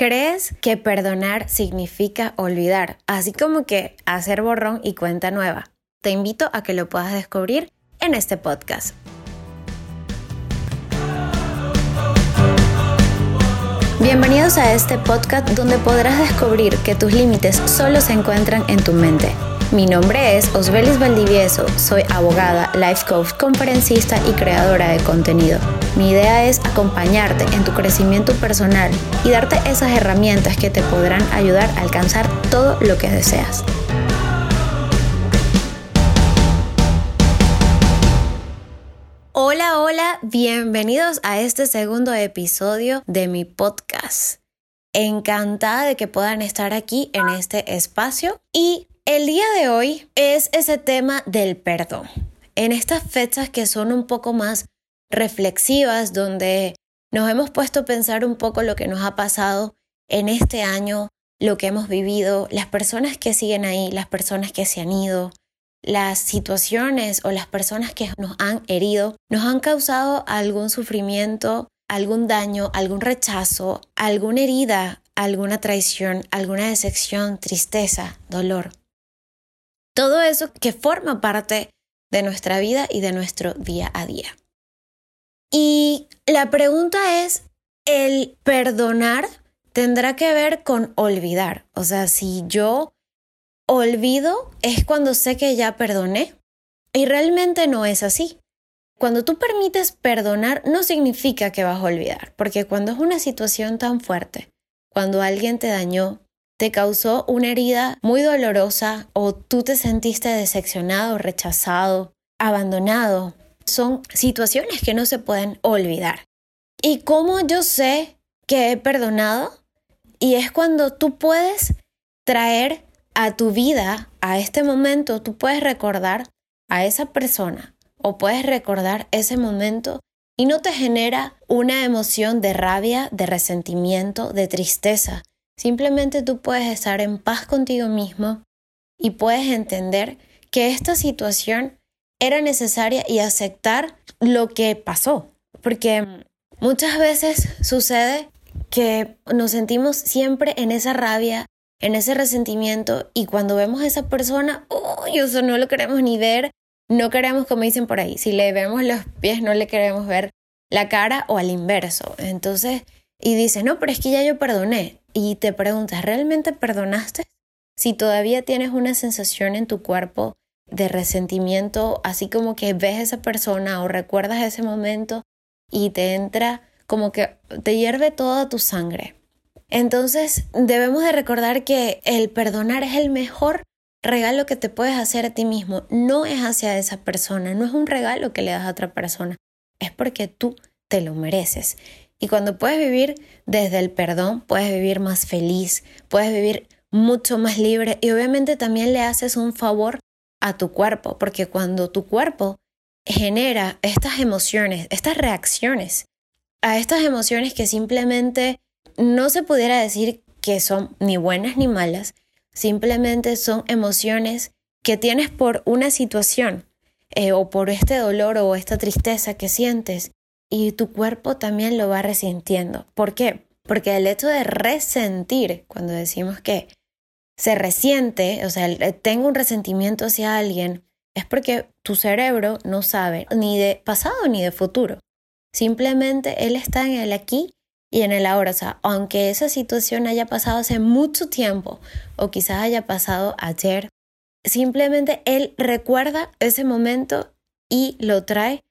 ¿Crees que perdonar significa olvidar? Así como que hacer borrón y cuenta nueva. Te invito a que lo puedas descubrir en este podcast. Bienvenidos a este podcast donde podrás descubrir que tus límites solo se encuentran en tu mente mi nombre es Osbelis Valdivieso, soy abogada, life coach, conferencista y creadora de contenido. Mi idea es acompañarte en tu crecimiento personal y darte esas herramientas que te podrán ayudar a alcanzar todo lo que deseas. Hola, hola, bienvenidos a este segundo episodio de mi podcast. Encantada de que puedan estar aquí en este espacio y el día de hoy es ese tema del perdón. En estas fechas que son un poco más reflexivas, donde nos hemos puesto a pensar un poco lo que nos ha pasado en este año, lo que hemos vivido, las personas que siguen ahí, las personas que se han ido, las situaciones o las personas que nos han herido, nos han causado algún sufrimiento, algún daño, algún rechazo, alguna herida, alguna traición, alguna decepción, tristeza, dolor. Todo eso que forma parte de nuestra vida y de nuestro día a día. Y la pregunta es, ¿el perdonar tendrá que ver con olvidar? O sea, si yo olvido es cuando sé que ya perdoné. Y realmente no es así. Cuando tú permites perdonar no significa que vas a olvidar, porque cuando es una situación tan fuerte, cuando alguien te dañó, te causó una herida muy dolorosa o tú te sentiste decepcionado, rechazado, abandonado. Son situaciones que no se pueden olvidar. ¿Y cómo yo sé que he perdonado? Y es cuando tú puedes traer a tu vida, a este momento, tú puedes recordar a esa persona o puedes recordar ese momento y no te genera una emoción de rabia, de resentimiento, de tristeza, Simplemente tú puedes estar en paz contigo mismo y puedes entender que esta situación era necesaria y aceptar lo que pasó. Porque muchas veces sucede que nos sentimos siempre en esa rabia, en ese resentimiento y cuando vemos a esa persona, uy, eso no lo queremos ni ver, no queremos, como dicen por ahí, si le vemos los pies no le queremos ver la cara o al inverso. Entonces, y dices, no, pero es que ya yo perdoné y te preguntas, ¿realmente perdonaste? Si todavía tienes una sensación en tu cuerpo de resentimiento, así como que ves a esa persona o recuerdas ese momento y te entra como que te hierve toda tu sangre. Entonces debemos de recordar que el perdonar es el mejor regalo que te puedes hacer a ti mismo. No es hacia esa persona, no es un regalo que le das a otra persona, es porque tú te lo mereces. Y cuando puedes vivir desde el perdón, puedes vivir más feliz, puedes vivir mucho más libre y obviamente también le haces un favor a tu cuerpo, porque cuando tu cuerpo genera estas emociones, estas reacciones a estas emociones que simplemente no se pudiera decir que son ni buenas ni malas, simplemente son emociones que tienes por una situación eh, o por este dolor o esta tristeza que sientes y tu cuerpo también lo va resintiendo. ¿Por qué? Porque el hecho de resentir, cuando decimos que se resiente, o sea, tengo un resentimiento hacia alguien, es porque tu cerebro no sabe ni de pasado ni de futuro. Simplemente él está en el aquí y en el ahora. O sea, aunque esa situación haya pasado hace mucho tiempo o quizás haya pasado ayer, simplemente él recuerda ese momento y lo trae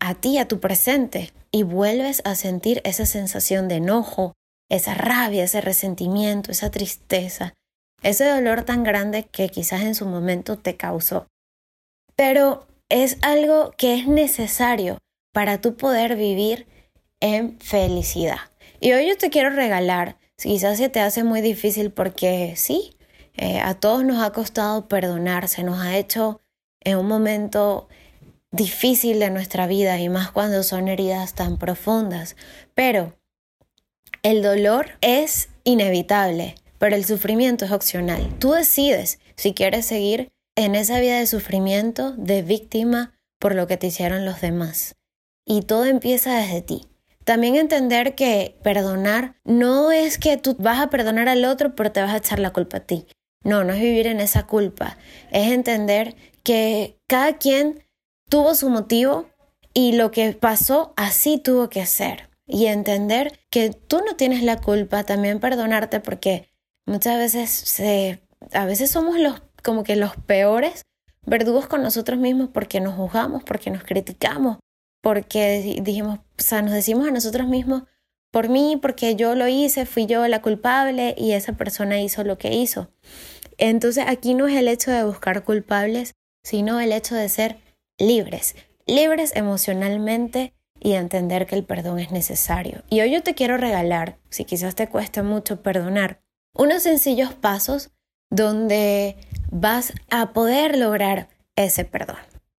a ti, a tu presente, y vuelves a sentir esa sensación de enojo, esa rabia, ese resentimiento, esa tristeza, ese dolor tan grande que quizás en su momento te causó. Pero es algo que es necesario para tú poder vivir en felicidad. Y hoy yo te quiero regalar, quizás se te hace muy difícil porque sí, eh, a todos nos ha costado perdonarse, nos ha hecho en un momento difícil de nuestra vida y más cuando son heridas tan profundas. Pero el dolor es inevitable, pero el sufrimiento es opcional. Tú decides si quieres seguir en esa vida de sufrimiento, de víctima por lo que te hicieron los demás. Y todo empieza desde ti. También entender que perdonar no es que tú vas a perdonar al otro pero te vas a echar la culpa a ti. No, no es vivir en esa culpa. Es entender que cada quien tuvo su motivo y lo que pasó así tuvo que ser. Y entender que tú no tienes la culpa, también perdonarte porque muchas veces a veces somos los como que los peores verdugos con nosotros mismos porque nos juzgamos, porque nos criticamos, porque dijimos, o sea, nos decimos a nosotros mismos, por mí, porque yo lo hice, fui yo la culpable y esa persona hizo lo que hizo. Entonces aquí no es el hecho de buscar culpables, sino el hecho de ser libres, libres emocionalmente y entender que el perdón es necesario. Y hoy yo te quiero regalar, si quizás te cuesta mucho perdonar, unos sencillos pasos donde vas a poder lograr ese perdón.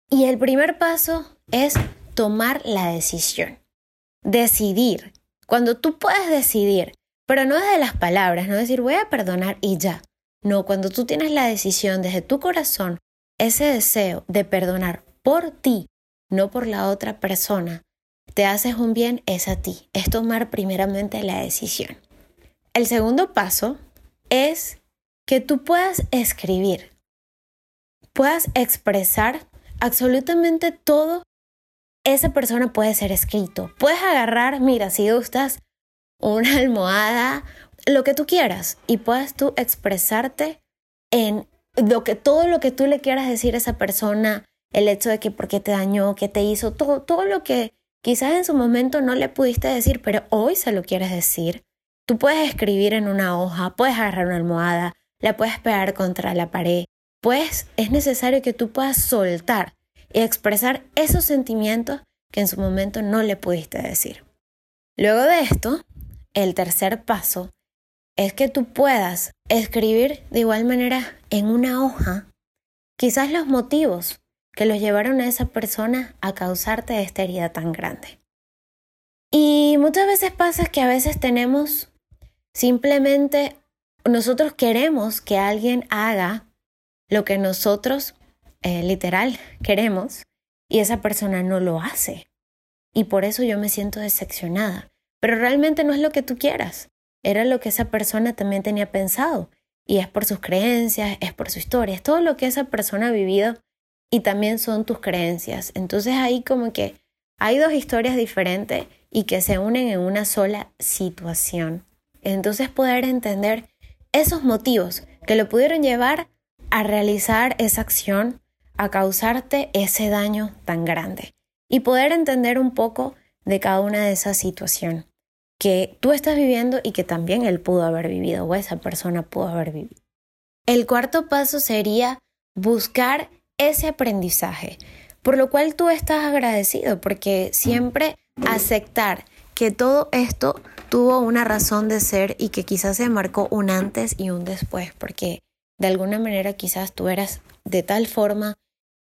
Y el primer paso es tomar la decisión. Decidir. Cuando tú puedes decidir, pero no desde las palabras, no decir voy a perdonar y ya. No, cuando tú tienes la decisión desde tu corazón, ese deseo de perdonar por ti, no por la otra persona, te haces un bien, es a ti. Es tomar primeramente la decisión. El segundo paso es que tú puedas escribir, puedas expresar absolutamente todo. Esa persona puede ser escrito. Puedes agarrar, mira, si gustas, una almohada, lo que tú quieras, y puedas tú expresarte en lo que, todo lo que tú le quieras decir a esa persona, el hecho de que por qué te dañó, qué te hizo, todo, todo lo que quizás en su momento no le pudiste decir, pero hoy se lo quieres decir. Tú puedes escribir en una hoja, puedes agarrar una almohada, la puedes pegar contra la pared, pues es necesario que tú puedas soltar y expresar esos sentimientos que en su momento no le pudiste decir. Luego de esto, el tercer paso es que tú puedas escribir de igual manera en una hoja quizás los motivos que los llevaron a esa persona a causarte esta herida tan grande. Y muchas veces pasa que a veces tenemos simplemente, nosotros queremos que alguien haga lo que nosotros eh, literal queremos y esa persona no lo hace. Y por eso yo me siento decepcionada. Pero realmente no es lo que tú quieras. Era lo que esa persona también tenía pensado. Y es por sus creencias, es por su historia, es todo lo que esa persona ha vivido y también son tus creencias. Entonces ahí como que hay dos historias diferentes y que se unen en una sola situación. Entonces poder entender esos motivos que lo pudieron llevar a realizar esa acción, a causarte ese daño tan grande. Y poder entender un poco de cada una de esas situaciones que tú estás viviendo y que también él pudo haber vivido o esa persona pudo haber vivido. El cuarto paso sería buscar ese aprendizaje, por lo cual tú estás agradecido, porque siempre aceptar que todo esto tuvo una razón de ser y que quizás se marcó un antes y un después, porque de alguna manera quizás tú eras de tal forma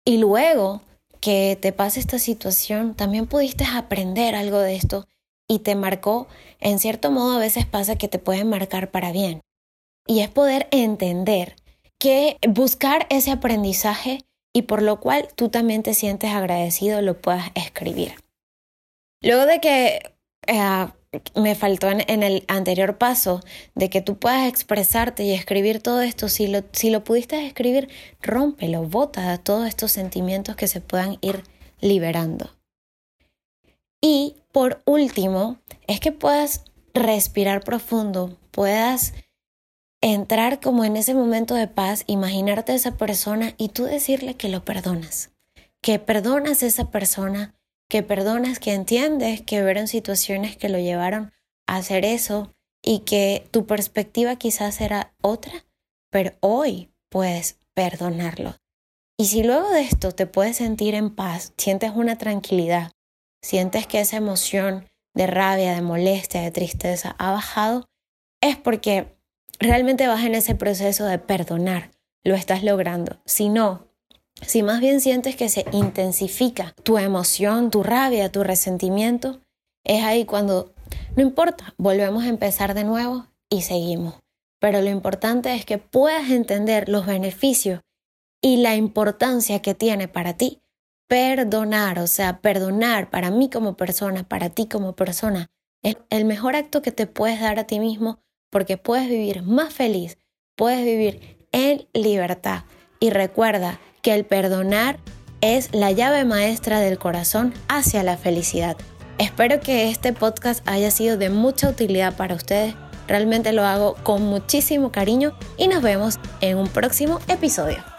y luego que te pase esta situación, también pudiste aprender algo de esto y te marcó, en cierto modo a veces pasa que te pueden marcar para bien. Y es poder entender que buscar ese aprendizaje y por lo cual tú también te sientes agradecido lo puedas escribir. Luego de que eh, me faltó en, el anterior paso de que tú puedas expresarte y escribir todo esto, si lo, si lo pudiste escribir, rómpelo, bota todos estos sentimientos que se puedan ir liberando. Y por último, es que puedas respirar profundo, puedas entrar como en ese momento de paz, imaginarte a esa persona y tú decirle que lo perdonas, que perdonas a esa persona, que perdonas, que entiendes que hubieron situaciones que lo llevaron a hacer eso y que tu perspectiva quizás era otra, pero hoy puedes perdonarlo. Y si luego de esto te puedes sentir en paz, sientes una tranquilidad, sientes que esa emoción de rabia, de molestia, de tristeza ha bajado, es porque realmente vas en ese proceso de perdonar, lo estás logrando. Si no, si más bien sientes que se intensifica tu emoción, tu rabia, tu resentimiento, es ahí cuando, no importa, volvemos a empezar de nuevo y seguimos. Pero lo importante es que puedas entender los beneficios y la importancia que tiene para ti perdonar, o sea, perdonar para mí como persona, para ti como persona, es el mejor acto que te puedes dar a ti mismo porque puedes vivir más feliz, puedes vivir en libertad. Y recuerda que el perdonar es la llave maestra del corazón hacia la felicidad. Espero que este podcast haya sido de mucha utilidad para ustedes. Realmente lo hago con muchísimo cariño y nos vemos en un próximo episodio.